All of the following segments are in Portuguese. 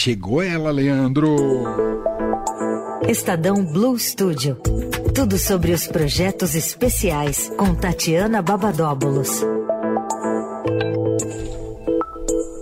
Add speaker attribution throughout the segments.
Speaker 1: chegou ela, Leandro.
Speaker 2: Estadão Blue Studio. Tudo sobre os projetos especiais com Tatiana Babadóbulos.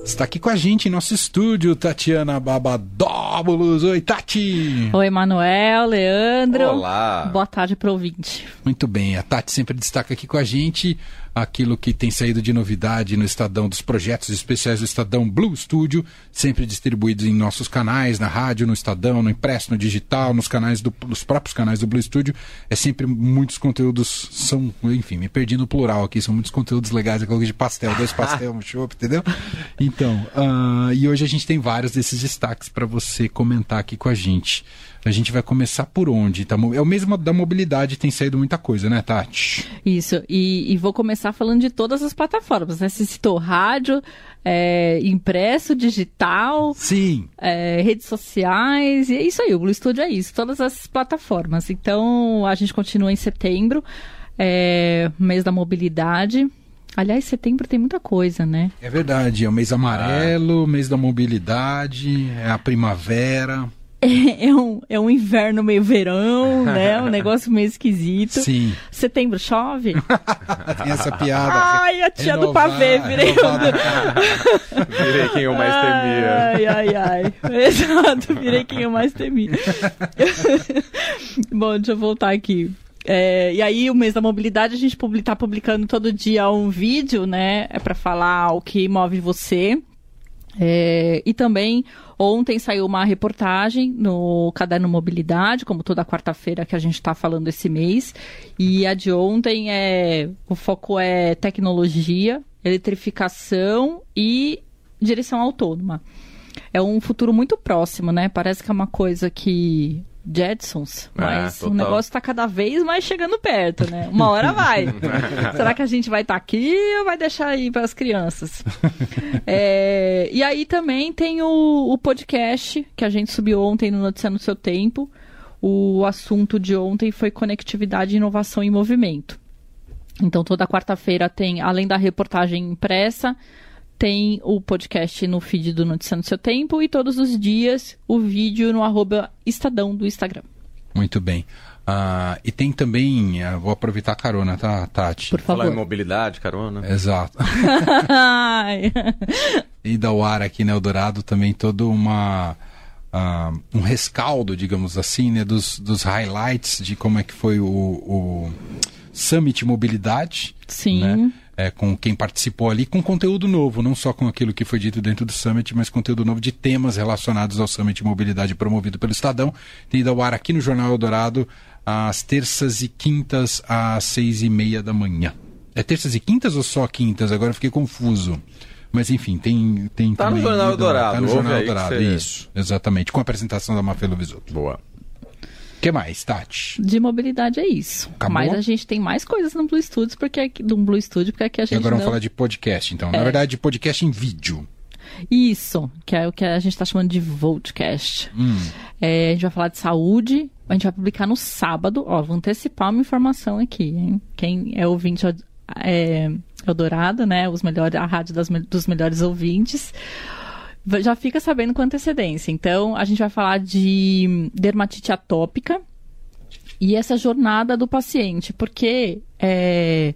Speaker 1: Está aqui com a gente em nosso estúdio, Tatiana Babadóbulos. Oi, Tati!
Speaker 3: Oi, Manuel, Leandro.
Speaker 4: Olá!
Speaker 3: Boa tarde para o ouvinte.
Speaker 1: Muito bem, a Tati sempre destaca aqui com a gente aquilo que tem saído de novidade no Estadão, dos projetos especiais do Estadão Blue Studio, sempre distribuídos em nossos canais, na rádio, no Estadão, no impresso, no digital, nos canais do, nos próprios canais do Blue Studio. É sempre muitos conteúdos, são, enfim, me perdi no plural aqui, são muitos conteúdos legais, eu coloquei de pastel, dois pastel, um chopp, entendeu? Então, uh, e hoje a gente tem vários desses destaques para você comentar aqui com a gente. A gente vai começar por onde? Tá? É o mesmo da mobilidade, tem saído muita coisa, né, Tati?
Speaker 3: Isso, e, e vou começar falando de todas as plataformas, né? Você citou rádio, é, impresso, digital,
Speaker 1: Sim.
Speaker 3: É, redes sociais, e é isso aí, o Blue Studio é isso, todas as plataformas. Então, a gente continua em setembro, é, mês da mobilidade. Aliás, setembro tem muita coisa, né?
Speaker 1: É verdade, é o mês amarelo, mês da mobilidade, é a primavera.
Speaker 3: É, um, é um inverno meio verão, né? Um negócio meio esquisito.
Speaker 1: Sim.
Speaker 3: Setembro chove?
Speaker 1: Tem essa piada.
Speaker 3: Ai, a tia do pavê, virei.
Speaker 4: virei quem eu mais temia.
Speaker 3: Ai, ai, ai. Exato, virei quem eu mais temia. Bom, deixa eu voltar aqui. É, e aí, o mês da mobilidade, a gente está publicando todo dia um vídeo, né? É para falar o que move você. É, e também ontem saiu uma reportagem no Caderno Mobilidade, como toda quarta-feira que a gente está falando esse mês. E a de ontem é. O foco é tecnologia, eletrificação e direção autônoma. É um futuro muito próximo, né? Parece que é uma coisa que Jetsons, mas o negócio está cada vez mais chegando perto, né? Uma hora vai. Será que a gente vai estar tá aqui ou vai deixar aí para as crianças? É, e aí também tem o, o, podcast que a gente subiu ontem no Notícia no Seu Tempo. O assunto de ontem foi conectividade, inovação e movimento. Então toda quarta-feira tem, além da reportagem impressa, tem o podcast no feed do Notícia no Seu Tempo e todos os dias o vídeo no arroba Estadão do Instagram.
Speaker 1: Muito bem. Uh, e tem também, uh, vou aproveitar a carona, tá, Tati?
Speaker 3: Por favor.
Speaker 4: Falar em mobilidade, carona.
Speaker 1: Exato. e da UAR aqui no Eldorado também todo uma... Uh, um rescaldo, digamos assim, né, dos, dos highlights de como é que foi o, o Summit Mobilidade.
Speaker 3: Sim.
Speaker 1: Né? É, com quem participou ali, com conteúdo novo, não só com aquilo que foi dito dentro do Summit, mas conteúdo novo de temas relacionados ao Summit Mobilidade promovido pelo Estadão. Tem ido ao ar aqui no Jornal Eldorado, às terças e quintas, às seis e meia da manhã. É terças e quintas ou só quintas? Agora eu fiquei confuso. Mas enfim, tem, tem
Speaker 4: tá
Speaker 1: também.
Speaker 4: No Jornal Eldorado.
Speaker 1: Tá no Jornal Eldorado, isso. Exatamente. Com a apresentação da Mafelo Visoto.
Speaker 4: Boa.
Speaker 1: O que mais, Tati?
Speaker 3: De mobilidade é isso.
Speaker 1: Acabou?
Speaker 3: Mas a gente tem mais coisas no Blue Studio, porque aqui, no Blue Studio, porque aqui a gente.
Speaker 1: E agora
Speaker 3: não...
Speaker 1: vamos falar de podcast, então. Na
Speaker 3: É.
Speaker 1: verdade, de podcast em vídeo.
Speaker 3: Isso, que é o que a gente está chamando de Voltcast.
Speaker 1: Hum.
Speaker 3: É, a gente vai falar de saúde, a gente vai publicar no sábado. Ó, vou antecipar uma informação aqui, hein? Quem é ouvinte é, Eldorado, né? Os melhores, a rádio das, dos melhores ouvintes. Já fica sabendo com antecedência. Então, a gente vai falar de dermatite atópica e essa jornada do paciente, porque é,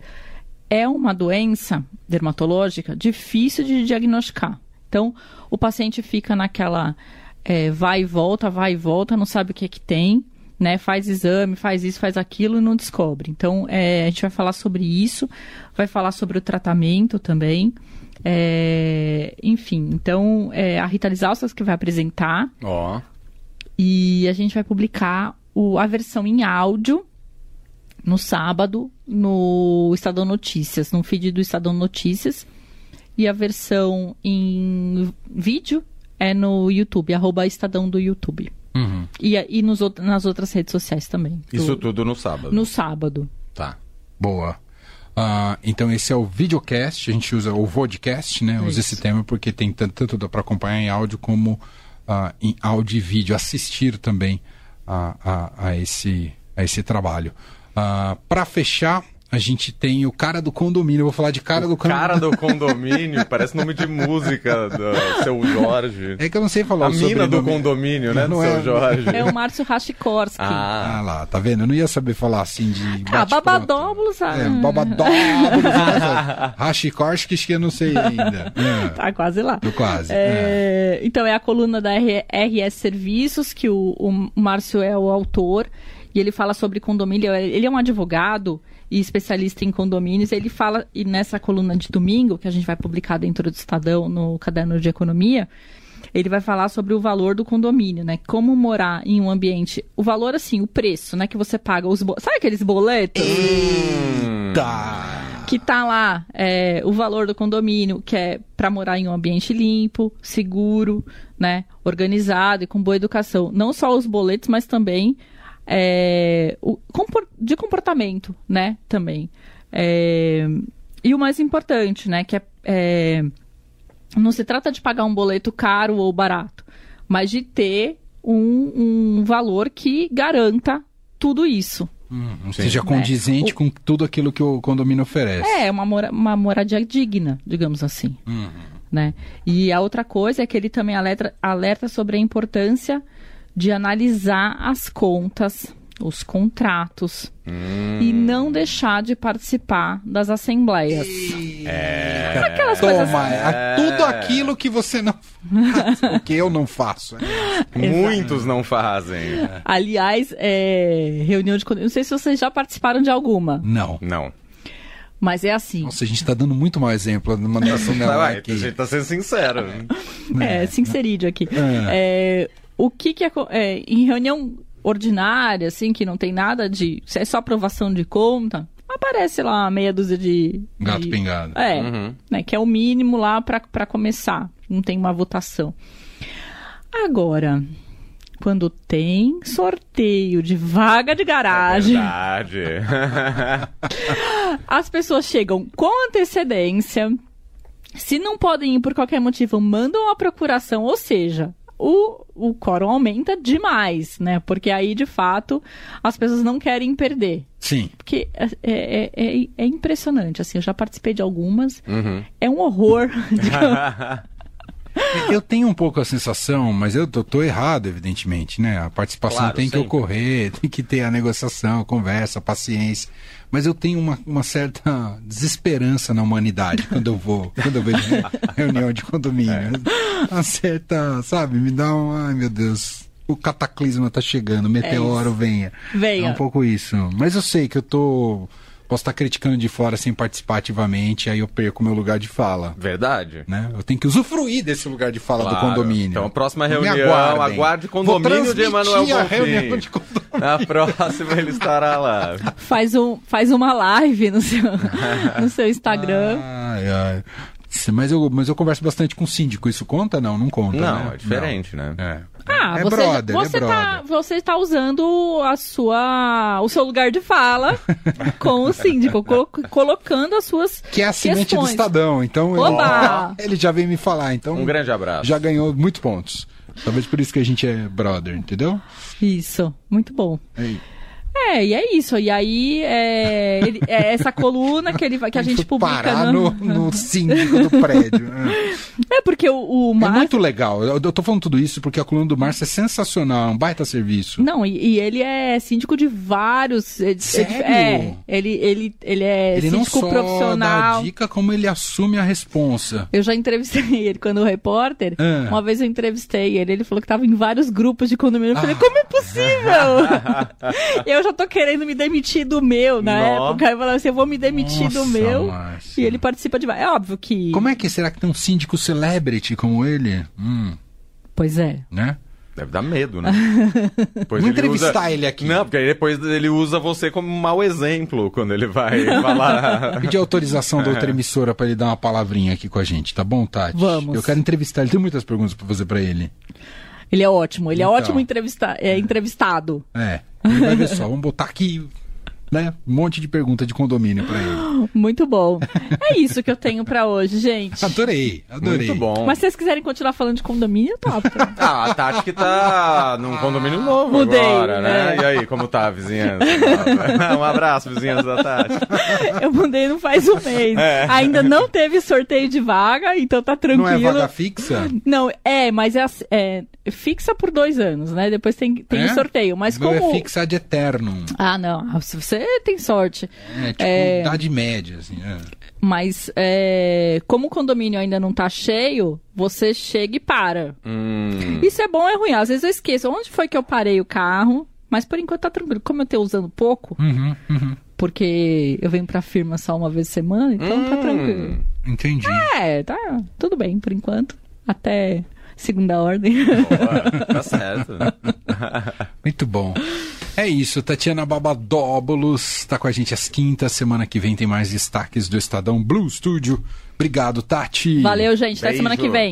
Speaker 3: é uma doença dermatológica difícil de diagnosticar. Então, o paciente fica naquela é, vai e volta, vai e volta, não sabe o que é que tem, né? Faz exame, faz isso, faz aquilo e não descobre. Então, é, a gente vai falar sobre isso, vai falar sobre o tratamento também. É, enfim, então é a Rita Lisauskas que vai apresentar.
Speaker 4: Ó.
Speaker 3: E a gente vai publicar o, a versão em áudio no sábado no Estadão Notícias, no feed do Estadão Notícias. E a versão em vídeo é no YouTube, arroba Estadão do YouTube.
Speaker 1: Uhum.
Speaker 3: E, e nos, nas outras redes sociais também.
Speaker 4: Isso
Speaker 3: do,
Speaker 4: tudo no sábado.
Speaker 3: No sábado.
Speaker 4: Tá.
Speaker 1: Boa. Uh, então esse é o videocast, a gente usa o vodcast, né? Usa esse termo porque tem tanto, tanto para acompanhar em áudio como uh, em áudio e vídeo, assistir também a, a, a esse, a esse trabalho. Uh, para fechar, A gente tem o cara do condomínio. Eu vou falar de cara do condomínio.
Speaker 4: Cara do condomínio, parece nome de música do seu Jorge.
Speaker 1: É que eu não sei falar
Speaker 4: A
Speaker 1: o
Speaker 4: mina do condomínio, né?
Speaker 1: Não
Speaker 4: do
Speaker 1: é-
Speaker 4: seu Jorge.
Speaker 3: É o Márcio Rachikorsky.
Speaker 4: Ah,
Speaker 1: Ah lá, tá vendo? Eu não ia saber falar assim de.
Speaker 3: Ah, babadóbulos, ah.
Speaker 1: É, babadóbulos. Rashikorsky, que eu não sei ainda. É,
Speaker 3: Tá quase lá.
Speaker 1: tô quase. É.
Speaker 3: É, Então é a coluna da RS Serviços, que o, o Márcio é o autor, e ele fala sobre condomínio. Ele é um advogado e especialista em condomínios. Ele fala, e nessa coluna de domingo, que a gente vai publicar dentro do Estadão, no Caderno de Economia, ele vai falar sobre o valor do condomínio, né? Como morar em um ambiente. O valor, assim, o preço, né? Que você paga os. bo- Sabe aqueles boletos?
Speaker 1: Tá.
Speaker 3: que tá lá é, o valor do condomínio, que é para morar em um ambiente limpo, seguro, né, organizado e com boa educação. Não só os boletos, mas também é, o, de comportamento, né, também. É, e o mais importante, né, que é, é, não se trata de pagar um boleto caro ou barato, mas de ter um, um valor que garanta tudo isso.
Speaker 1: Hum, seja condizente
Speaker 3: É. O-
Speaker 1: com tudo aquilo que o condomínio oferece.
Speaker 3: É, uma, mora, uma moradia digna, digamos assim.
Speaker 1: Uhum.
Speaker 3: Né? E a outra coisa é que ele também alerta, alerta sobre a importância de analisar as contas, os contratos, e não deixar de participar das assembleias.
Speaker 1: É.
Speaker 3: Aquelas coisas.
Speaker 1: Toma, é tudo aquilo que você não faz, o que eu não faço.
Speaker 4: Muitos não fazem.
Speaker 3: Aliás, é, reunião de. Não sei se vocês já participaram de alguma,
Speaker 1: Não.
Speaker 4: Não.
Speaker 3: mas é assim.
Speaker 1: Nossa, a gente tá dando muito mau exemplo dela
Speaker 4: vai,
Speaker 1: aqui.
Speaker 4: a gente tá sendo sincero.
Speaker 3: É, sincerídeo aqui. É, o que que é, é, em reunião ordinária, assim, que não tem nada de, se é só aprovação de conta, aparece lá meia dúzia de
Speaker 1: Gato
Speaker 3: de-
Speaker 1: pingado.
Speaker 3: É,
Speaker 4: Uhum.
Speaker 3: né, que é o mínimo lá pra para começar. Não tem uma votação. Agora, quando tem sorteio de vaga de garagem,
Speaker 4: Verdade.
Speaker 3: as pessoas chegam com antecedência. Se não podem ir por qualquer motivo, mandam a procuração, ou seja, o, o quórum aumenta demais, né? Porque aí, de fato, as pessoas não querem perder.
Speaker 1: Sim.
Speaker 3: Porque é, é, é, é impressionante, assim, eu já participei de algumas,
Speaker 4: Uhum.
Speaker 3: é um horror.
Speaker 1: Eu tenho um pouco a sensação, mas eu tô, tô errado, evidentemente, né? A participação
Speaker 4: Claro,
Speaker 1: tem que
Speaker 4: sempre.
Speaker 1: ocorrer, tem que ter a negociação, a conversa, a paciência. Mas eu tenho uma, uma certa desesperança na humanidade quando eu vou, quando eu vejo re- reunião de condomínio.
Speaker 4: É.
Speaker 1: Uma certa, sabe, me dá um. Ai, meu Deus. O cataclisma tá chegando, o meteoro venha.
Speaker 3: Venha.
Speaker 1: É um pouco isso. Mas eu sei que eu tô. Posso estar criticando de fora sem participar ativamente, aí eu perco meu lugar de fala.
Speaker 4: Verdade.
Speaker 1: Né? Eu tenho que usufruir desse lugar de fala do
Speaker 4: Claro.
Speaker 1: condomínio.
Speaker 4: Então, a próxima reunião,
Speaker 1: aguardem.
Speaker 4: aguarde
Speaker 1: Vou
Speaker 4: condomínio de Emanuel
Speaker 1: a reunião de condomínio.
Speaker 4: Na próxima ele estará lá.
Speaker 3: faz, um, faz uma live no seu, no seu Instagram.
Speaker 1: Ai, ai. Mas eu, mas eu converso bastante com o síndico. Isso conta? Não, não conta.
Speaker 4: Não,
Speaker 1: né?
Speaker 4: é diferente, né?
Speaker 1: Não. É.
Speaker 3: Ah,
Speaker 1: é
Speaker 3: você,
Speaker 1: brother,
Speaker 3: você,
Speaker 1: é
Speaker 3: tá, você tá usando a sua, o seu lugar de fala com o síndico, colo- colocando as suas
Speaker 1: Que é assinante do
Speaker 3: questões.
Speaker 1: Estadão. Então ele, ele já veio me falar. Então
Speaker 4: Um grande abraço.
Speaker 1: já ganhou muitos pontos. Talvez por isso que a gente é brother, entendeu?
Speaker 3: Isso, muito bom.
Speaker 1: Aí.
Speaker 3: É, e é isso. E aí, é, ele- é essa coluna que, ele, que a gente publica.
Speaker 1: parar
Speaker 3: no-
Speaker 1: no, no síndico do prédio. É.
Speaker 3: É porque o, o
Speaker 1: É
Speaker 3: Márcio.
Speaker 1: muito legal. Eu, eu tô falando tudo isso porque a coluna do Márcio é sensacional, é um baita serviço.
Speaker 3: Não, e, e ele é síndico de vários. é-
Speaker 1: Sério?
Speaker 3: É, ele, ele, ele é
Speaker 1: ele não
Speaker 3: síndico
Speaker 1: só
Speaker 3: profissional.
Speaker 1: dá dica, como ele assume a responsa.
Speaker 3: Eu já entrevistei ele quando repórter.
Speaker 1: Ah.
Speaker 3: Uma vez eu entrevistei ele, ele falou que tava em vários grupos de condomínio. Eu falei, como é possível? eu já tô querendo me demitir do meu na
Speaker 4: Nó.
Speaker 3: época. Aí eu falei assim, eu vou me demitir do
Speaker 1: Nossa,
Speaker 3: meu.
Speaker 1: Márcia.
Speaker 3: E ele participa de. É óbvio que.
Speaker 1: Como é que será que tem um síndico celebrity como ele? Hum,
Speaker 3: Pois é.
Speaker 1: né?
Speaker 4: Deve dar medo, né?
Speaker 1: Vamos entrevistar ele aqui.
Speaker 4: Não, porque aí depois ele usa você como um mau exemplo quando ele vai falar.
Speaker 1: Pedir autorização da outra emissora pra ele dar uma palavrinha aqui com a gente, tá bom, Tati?
Speaker 3: Vamos.
Speaker 1: Eu quero entrevistar ele. Tem muitas perguntas pra fazer pra ele.
Speaker 3: Ele é ótimo. Ele é
Speaker 1: Então.
Speaker 3: ótimo entrevista... é, entrevistado.
Speaker 1: É. Ele vai ver só. Vamos botar aqui. Né? Um monte de pergunta de condomínio pra ele.
Speaker 3: Muito bom. É isso que eu tenho pra hoje, gente.
Speaker 1: Adorei, adorei.
Speaker 4: Muito bom.
Speaker 3: Mas se vocês quiserem continuar falando de condomínio, top.
Speaker 4: Ah, a Tati que tá num condomínio novo
Speaker 3: Mudei,
Speaker 4: agora, né?
Speaker 3: é.
Speaker 4: E aí, como tá a vizinhança? um abraço, vizinhança da Tati.
Speaker 3: Eu mudei não faz um mês.
Speaker 4: É.
Speaker 3: Ainda não teve sorteio de vaga, então tá
Speaker 1: Não
Speaker 3: tranquilo.
Speaker 1: é vaga fixa?
Speaker 3: Não, é, mas é, é fixa por dois anos, né? Depois tem, tem
Speaker 1: É?
Speaker 3: o sorteio. Mas
Speaker 1: Meu
Speaker 3: como.
Speaker 1: é fixa de eterno.
Speaker 3: Ah, não. Se você tem sorte.
Speaker 1: É tipo
Speaker 3: É.
Speaker 1: idade média, assim. é.
Speaker 3: Mas é, como o condomínio ainda não tá cheio, você chega e para.
Speaker 4: Hum,
Speaker 3: Isso é bom ou é ruim? Às vezes eu esqueço. Onde foi que eu parei o carro? Mas por enquanto tá tranquilo. Como eu tô usando pouco,
Speaker 1: Uhum, uhum.
Speaker 3: porque eu venho pra firma só uma vez por semana, então tá
Speaker 4: hum.
Speaker 3: tranquilo.
Speaker 1: Entendi.
Speaker 3: É, tá tudo bem por enquanto. Até segunda ordem.
Speaker 4: Boa, tá certo.
Speaker 1: Muito bom. É isso, Tatiana Babadóbulos tá com a gente às quintas. Semana que vem tem mais destaques do Estadão Blue Studio. Obrigado, Tati.
Speaker 3: Valeu, gente. Até semana que vem.